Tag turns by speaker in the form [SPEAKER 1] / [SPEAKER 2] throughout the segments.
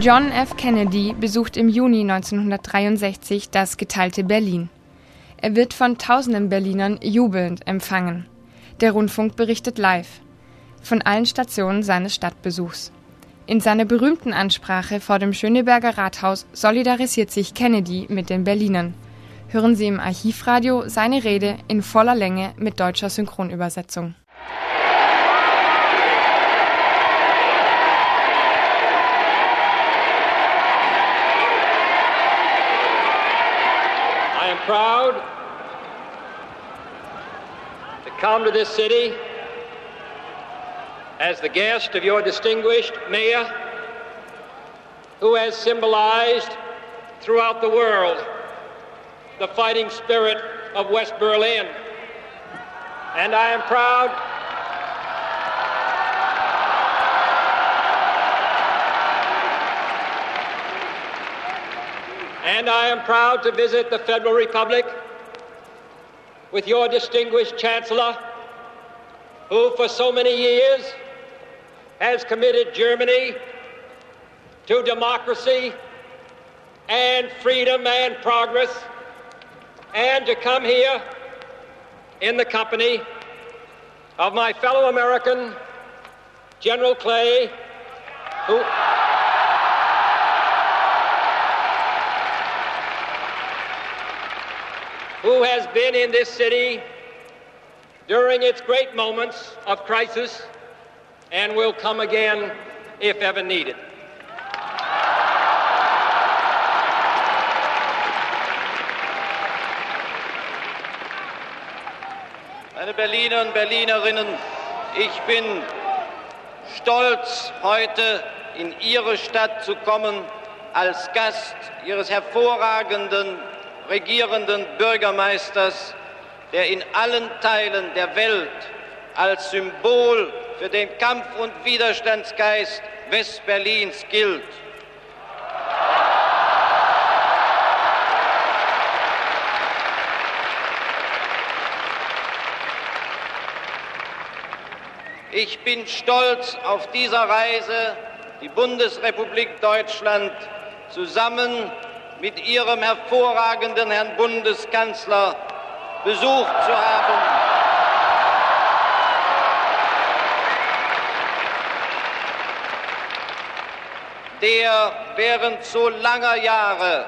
[SPEAKER 1] John F. Kennedy besucht im Juni 1963 das geteilte Berlin. Er wird von tausenden Berlinern jubelnd empfangen. Der Rundfunk berichtet live von allen Stationen seines Stadtbesuchs. In seiner berühmten Ansprache vor dem Schöneberger Rathaus solidarisiert sich Kennedy mit den Berlinern. Hören Sie im Archivradio seine Rede in voller Länge mit deutscher Synchronübersetzung.
[SPEAKER 2] Proud to come to this city as the guest of your distinguished mayor, who has symbolized throughout the world the fighting spirit of West Berlin. And I am proud. And I am proud to visit the Federal Republic with your distinguished Chancellor, who for so many years has committed Germany to democracy and freedom and progress, and to come here in the company of my fellow American, General Clay, who. Who has been in this city during its great moments of crisis and will come again if ever needed.
[SPEAKER 3] Meine Berliner und Berlinerinnen, ich bin stolz, heute in Ihre Stadt zu kommen als Gast Ihres hervorragenden regierenden Bürgermeisters, der in allen Teilen der Welt als Symbol für den Kampf- und Widerstandsgeist Westberlins gilt. Ich bin stolz auf dieser Reise die Bundesrepublik Deutschland zusammen mit Ihrem hervorragenden Herrn Bundeskanzler besucht zu haben. der während so langer Jahre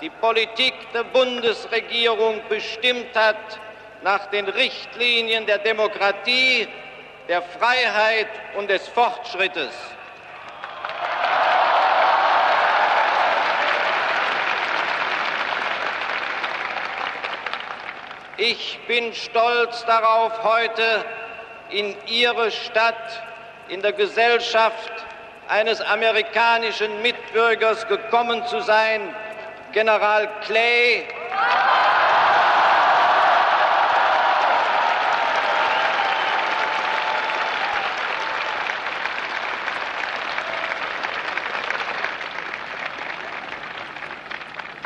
[SPEAKER 3] die Politik der Bundesregierung bestimmt hat nach den Richtlinien der Demokratie, der Freiheit und des Fortschrittes. Ich bin stolz darauf, heute in Ihre Stadt, in der Gesellschaft eines amerikanischen Mitbürgers gekommen zu sein, General Clay.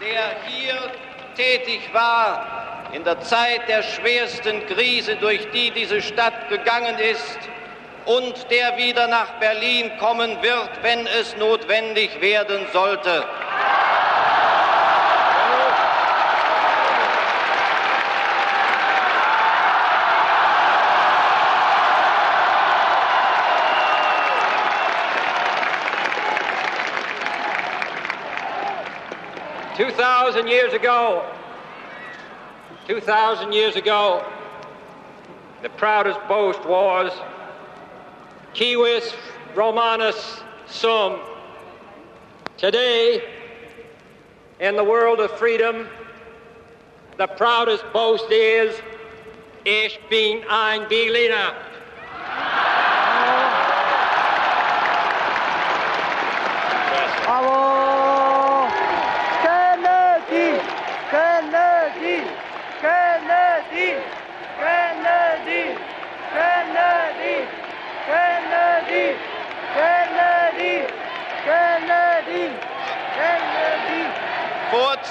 [SPEAKER 3] der hier tätig war in der Zeit der schwersten Krise, durch die diese Stadt gegangen ist und der wieder nach Berlin kommen wird, wenn es notwendig werden sollte.
[SPEAKER 2] Two thousand years ago, 2,000 years ago, the proudest boast was Civis Romanus Sum. Today, in the world of freedom, the proudest boast is Ich bin ein Berliner.
[SPEAKER 4] Bravo!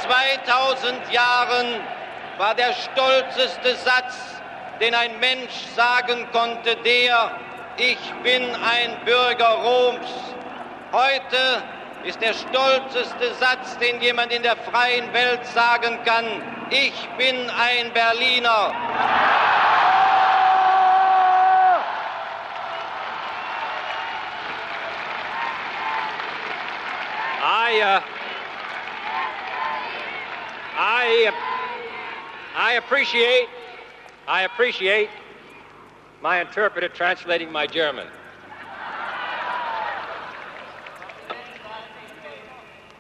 [SPEAKER 3] 2000 Jahren war der stolzeste Satz, den ein Mensch sagen konnte, der, ich bin ein Bürger Roms. Heute ist der stolzeste Satz, den jemand in der freien Welt sagen kann. Ich bin ein Berliner.
[SPEAKER 2] I, uh, I appreciate, I appreciate my interpreter translating my German.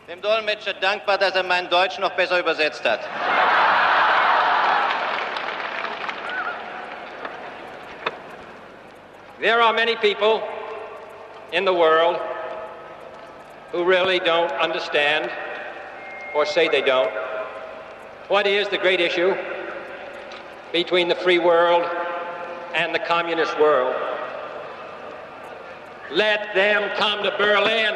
[SPEAKER 3] Dem Dolmetscher dankbar, dass er mein Deutsch noch besser übersetzt hat.
[SPEAKER 2] There are many people in the world who really don't understand, or say they don't, what is the great issue between the free world and the communist world. Let them come to Berlin.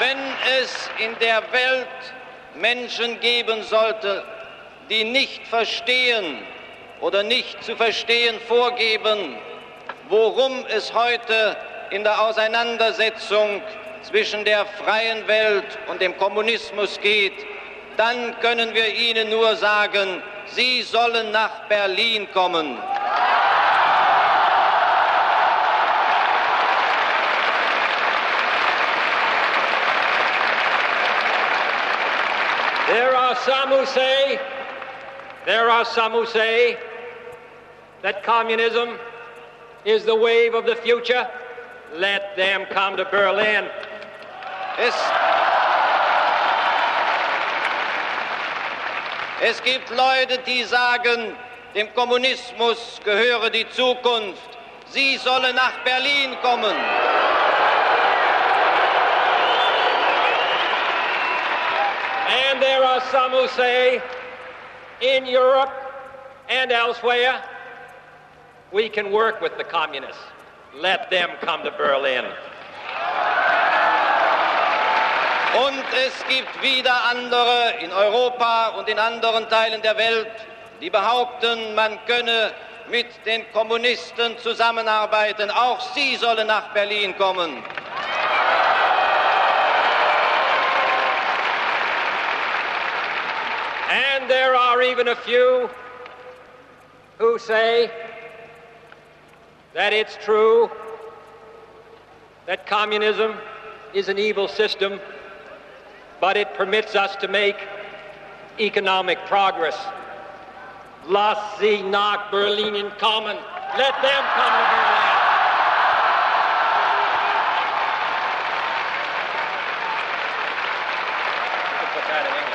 [SPEAKER 3] Wenn es in der Welt Menschen geben sollte, die nicht verstehen oder nicht zu verstehen vorgeben, worum es heute in der Auseinandersetzung zwischen der freien Welt und dem Kommunismus geht, dann können wir ihnen nur sagen, sie sollen nach Berlin kommen.
[SPEAKER 2] There are some who say, there are some who say that communism is the wave of the future. Let them come to Berlin.
[SPEAKER 3] Es, es gibt Leute, die sagen, dem Kommunismus gehöre die Zukunft. Sie sollen nach Berlin kommen.
[SPEAKER 2] And there are some who say, in Europe and elsewhere, we can work with the communists. Let them come to Berlin.
[SPEAKER 3] Und es gibt wieder andere in Europa und in anderen Teilen der Welt, die behaupten, man könne mit den Kommunisten zusammenarbeiten. Auch sie sollen nach Berlin kommen.
[SPEAKER 2] And there are even a few who say that it's true that communism is an evil system, but it permits us to make economic progress. Lass sie nach Berlin kommen. Let them come to Berlin.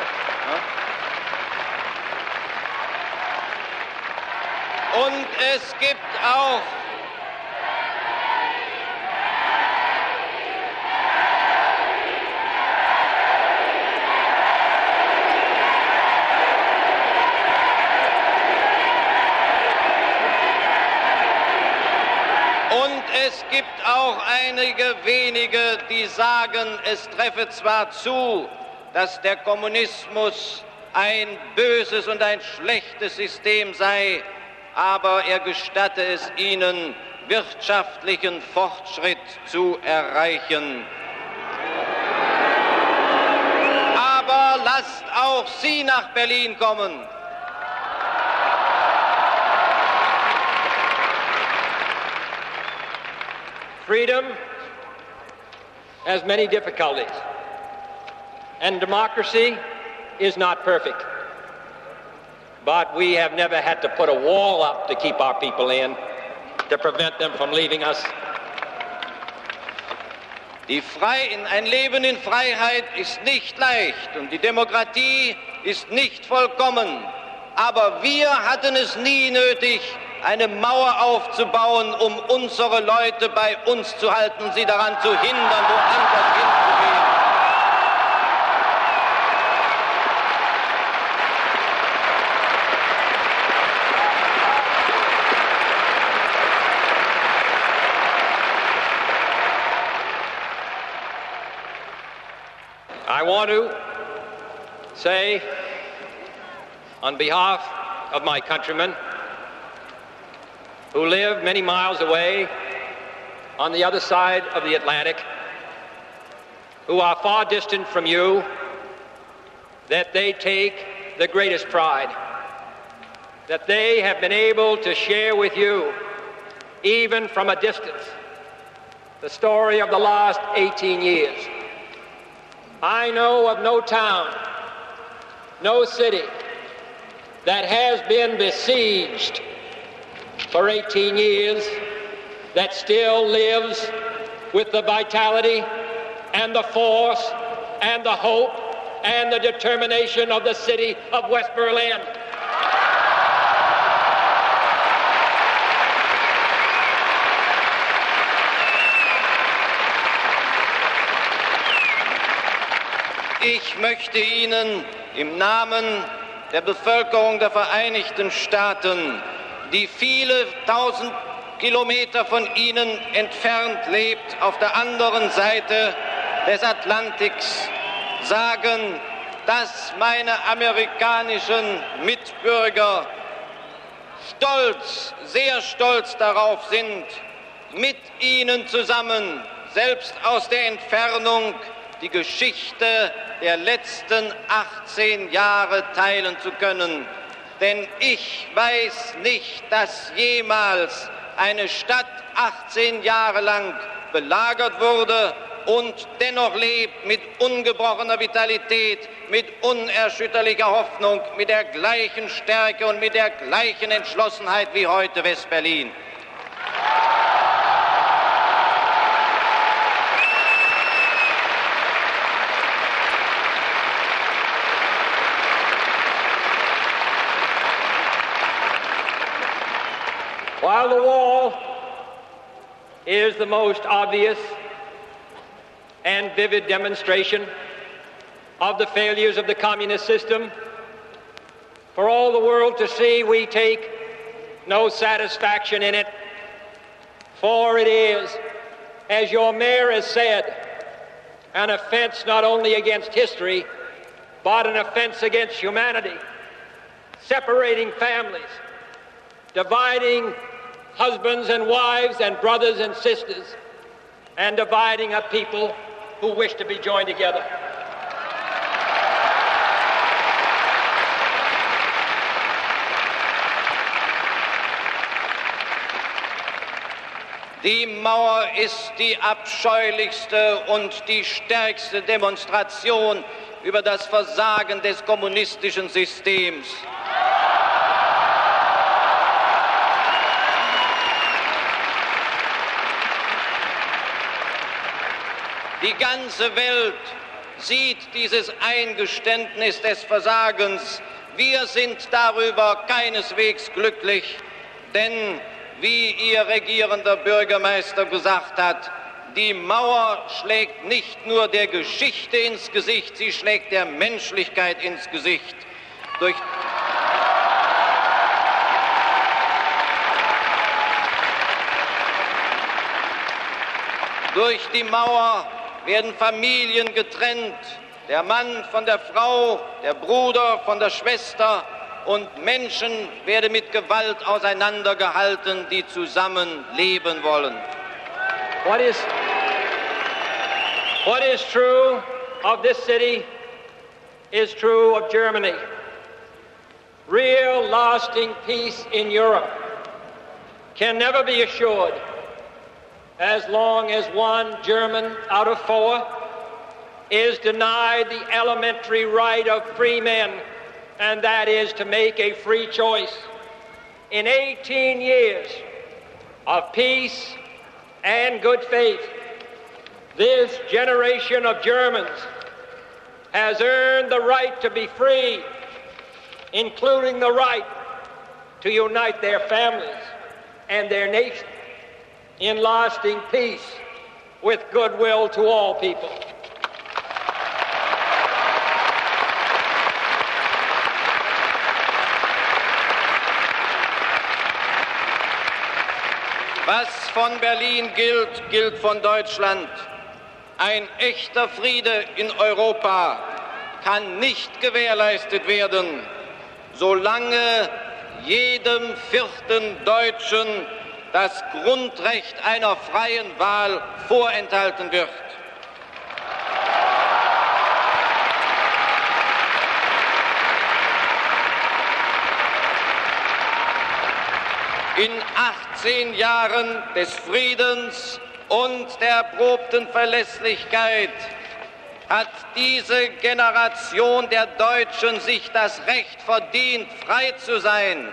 [SPEAKER 3] Und es gibt auch auch einige wenige, die sagen, es treffe zwar zu, dass der Kommunismus ein böses und ein schlechtes System sei, aber er gestatte es ihnen, wirtschaftlichen Fortschritt zu erreichen. Aber lasst auch Sie nach Berlin kommen.
[SPEAKER 2] Freedom has many difficulties, and democracy is not perfect. But we have never had to put a wall up to keep our people in, to prevent them from leaving us.
[SPEAKER 3] Die Frei ein Leben in Freiheit ist nicht leicht und die Demokratie ist nicht vollkommen. Aber wir hatten es nie nötig, eine Mauer aufzubauen, um unsere Leute bei uns zu halten sie daran zu hindern, woanders hinzugehen.
[SPEAKER 2] I want to say, on behalf of my countrymen, who live many miles away on the other side of the Atlantic, who are far distant from you, that they take the greatest pride, that they have been able to share with you, even from a distance, the story of the last 18 years. I know of no town, no city that has been besieged for 18 years that still lives with the vitality and the force and the hope and the determination of the city of West Berlin.
[SPEAKER 3] Ich möchte Ihnen im Namen der Bevölkerung der Vereinigten Staaten, die viele tausend Kilometer von Ihnen entfernt lebt, auf der anderen Seite des Atlantiks, sagen, dass meine amerikanischen Mitbürger stolz, sehr stolz darauf sind, mit Ihnen zusammen, selbst aus der Entfernung, die Geschichte der letzten 18 Jahre teilen zu können. Denn ich weiß nicht, dass jemals eine Stadt 18 Jahre lang belagert wurde und dennoch lebt mit ungebrochener Vitalität, mit unerschütterlicher Hoffnung, mit der gleichen Stärke und mit der gleichen Entschlossenheit wie heute West-Berlin.
[SPEAKER 2] While the wall is the most obvious and vivid demonstration of the failures of the communist system, for all the world to see, we take no satisfaction in it, for it is, as your mayor has said, an offense not only against history, but an offense against humanity, separating families, dividing husbands and wives and brothers and sisters, and dividing a people who wish to be joined together.
[SPEAKER 3] Die Mauer ist die abscheulichste und die stärkste Demonstration über das Versagen des kommunistischen Systems. Die ganze Welt sieht dieses Eingeständnis des Versagens. Wir sind darüber keineswegs glücklich, denn wie Ihr regierender Bürgermeister gesagt hat, die Mauer schlägt nicht nur der Geschichte ins Gesicht, sie schlägt der Menschlichkeit ins Gesicht. Durch Durch die Mauer werden Familien getrennt, der Mann von der Frau, der Bruder von der Schwester und Menschen werden mit Gewalt auseinandergehalten, die zusammen leben wollen.
[SPEAKER 2] What is, what is true of this city is true of Germany. Real lasting peace in Europe can never be assured as long as one German out of four is denied the elementary right of free men, and that is to make a free choice. In 18 years of peace and good faith, this generation of Germans has earned the right to be free, including the right to unite their families and their nation in lasting peace with goodwill to all people.
[SPEAKER 3] Was von Berlin gilt, gilt von Deutschland. Ein echter Friede in Europa kann nicht gewährleistet werden, solange jedem vierten Deutschen das Grundrecht einer freien Wahl vorenthalten wird. In 18 Jahren des Friedens und der erprobten Verlässlichkeit hat diese Generation der Deutschen sich das Recht verdient, frei zu sein.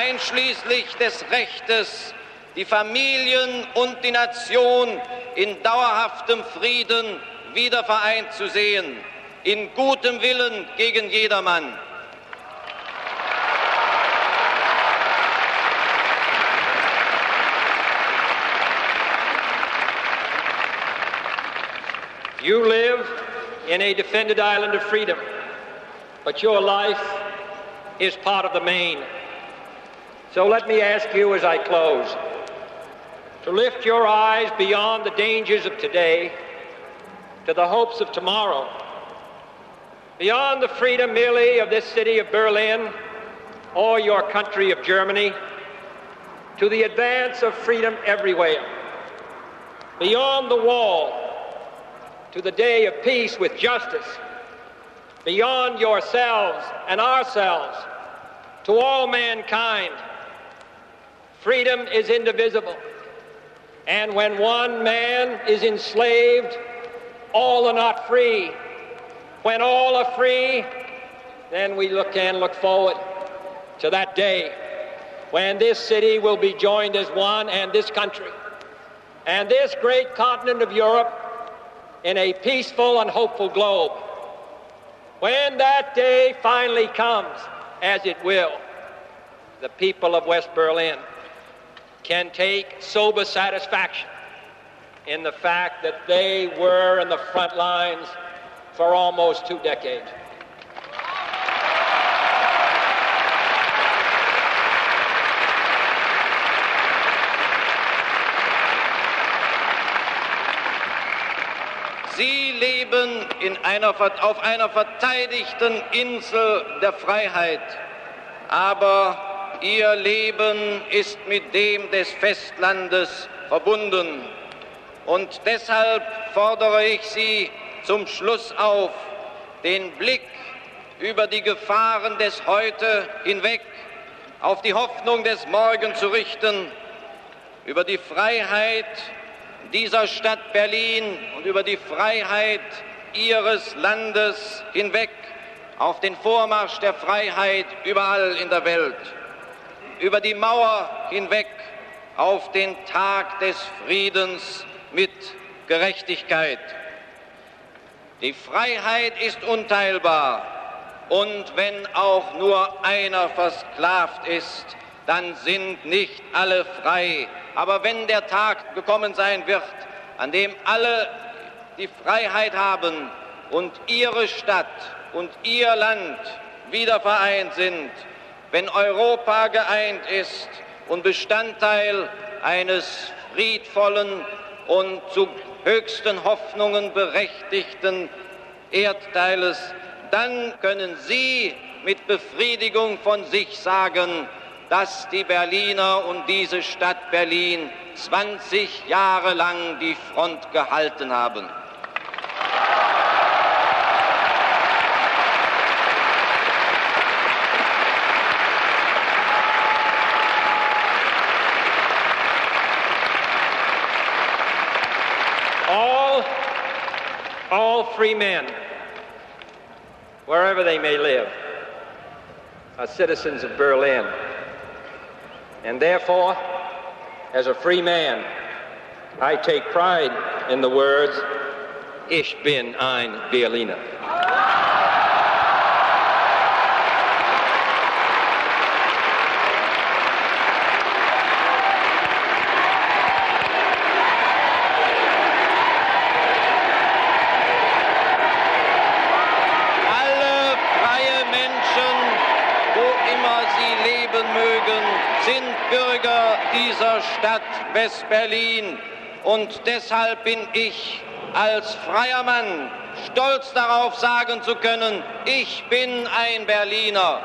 [SPEAKER 3] Einschließlich des Rechtes, die Familien und die Nation in dauerhaftem Frieden wieder vereint zu sehen, in gutem Willen gegen jedermann.
[SPEAKER 2] You live in a defended island of freedom, but your life is part of the main. So let me ask you as I close to lift your eyes beyond the dangers of today to the hopes of tomorrow, beyond the freedom merely of this city of Berlin or your country of Germany, to the advance of freedom everywhere, beyond the wall to the day of peace with justice, beyond yourselves and ourselves to all mankind Freedom is indivisible. And when one man is enslaved, all are not free. When all are free, then we look and look forward to that day when this city will be joined as one and this country and this great continent of Europe in a peaceful and hopeful globe. When that day finally comes, as it will, the people of West Berlin can take sober satisfaction in the fact that they were in the front lines for almost two decades.
[SPEAKER 3] Sie leben in einer, auf einer verteidigten Insel der Freiheit, aber Ihr Leben ist mit dem des Festlandes verbunden. Und deshalb fordere ich Sie zum Schluss auf, den Blick über die Gefahren des Heute hinweg auf die Hoffnung des Morgen zu richten, über die Freiheit dieser Stadt Berlin und über die Freiheit Ihres Landes hinweg auf den Vormarsch der Freiheit überall in der Welt über die Mauer hinweg auf den Tag des Friedens mit Gerechtigkeit. Die Freiheit ist unteilbar und wenn auch nur einer versklavt ist, dann sind nicht alle frei. Aber wenn der Tag gekommen sein wird, an dem alle die Freiheit haben und ihre Stadt und ihr Land wieder vereint sind, wenn Europa geeint ist und Bestandteil eines friedvollen und zu höchsten Hoffnungen berechtigten Erdteiles, dann können Sie mit Befriedigung von sich sagen, dass die Berliner und diese Stadt Berlin 20 Jahre lang die Front gehalten haben.
[SPEAKER 2] All free men, wherever they may live, are citizens of Berlin. And therefore, as a free man, I take pride in the words, Ich bin ein Berliner.
[SPEAKER 3] Stadt West-Berlin. Und deshalb bin ich als freier Mann stolz darauf sagen zu können, ich bin ein Berliner.